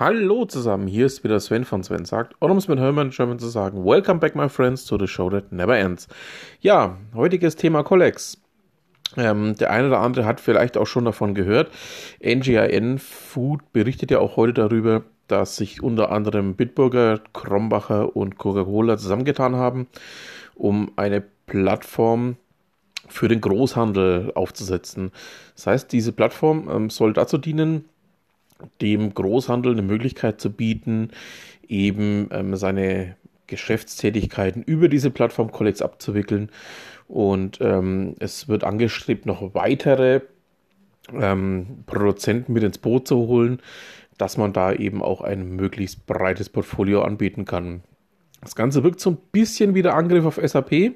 Hallo zusammen, hier ist wieder Sven von Sven sagt, oder um es mit Hermann German zu sagen, Welcome back my friends to the show that never ends. Ja, heutiges Thema Collex. Ähm, der eine oder andere hat vielleicht auch schon davon gehört. NGIN Food berichtet ja auch heute darüber, dass sich unter anderem Bitburger, Krombacher und Coca-Cola zusammengetan haben, um eine Plattform für den Großhandel aufzusetzen. Das heißt, diese Plattform ähm, soll dazu dienen, dem Großhandel eine Möglichkeit zu bieten, eben ähm, seine Geschäftstätigkeiten über diese Plattform Collex abzuwickeln. Und ähm, es wird angestrebt, noch weitere ähm, Produzenten mit ins Boot zu holen, dass man da eben auch ein möglichst breites Portfolio anbieten kann. Das Ganze wirkt so ein bisschen wie der Angriff auf SAP.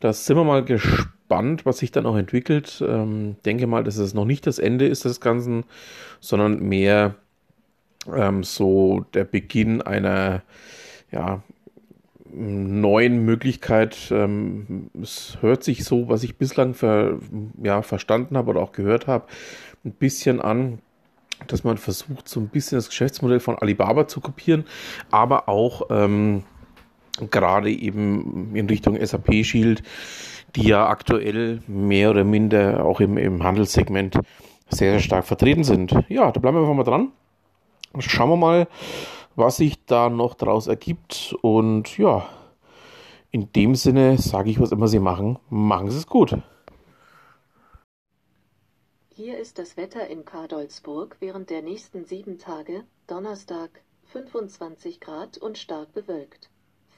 Da sind wir mal gespannt, was sich dann auch entwickelt. Ähm, denke mal, dass es noch nicht das Ende ist des Ganzen, sondern mehr ähm, so der Beginn einer ja, neuen Möglichkeit. Ähm, es hört sich so, was ich bislang ver, ja, verstanden habe oder auch gehört habe, ein bisschen an, dass man versucht, so ein bisschen das Geschäftsmodell von Alibaba zu kopieren, aber auch ähm, gerade eben in Richtung SAP Shield, die ja aktuell mehr oder minder auch im, im Handelssegment sehr, sehr stark vertreten sind. Ja, da bleiben wir einfach mal dran. Schauen wir mal, was sich da noch daraus ergibt. Und ja, in dem Sinne sage ich, was immer Sie machen, machen Sie es gut. Hier ist das Wetter in Kadolsburg während der nächsten sieben Tage, Donnerstag 25 Grad und stark bewölkt.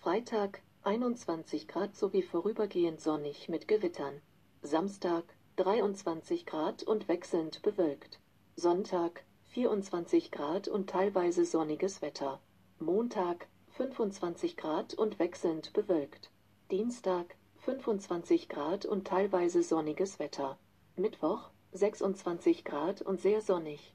Freitag 21 Grad sowie vorübergehend sonnig mit Gewittern. Samstag 23 Grad und wechselnd bewölkt. Sonntag 24 Grad und teilweise sonniges Wetter. Montag 25 Grad und wechselnd bewölkt. Dienstag 25 Grad und teilweise sonniges Wetter. Mittwoch 26 Grad und sehr sonnig.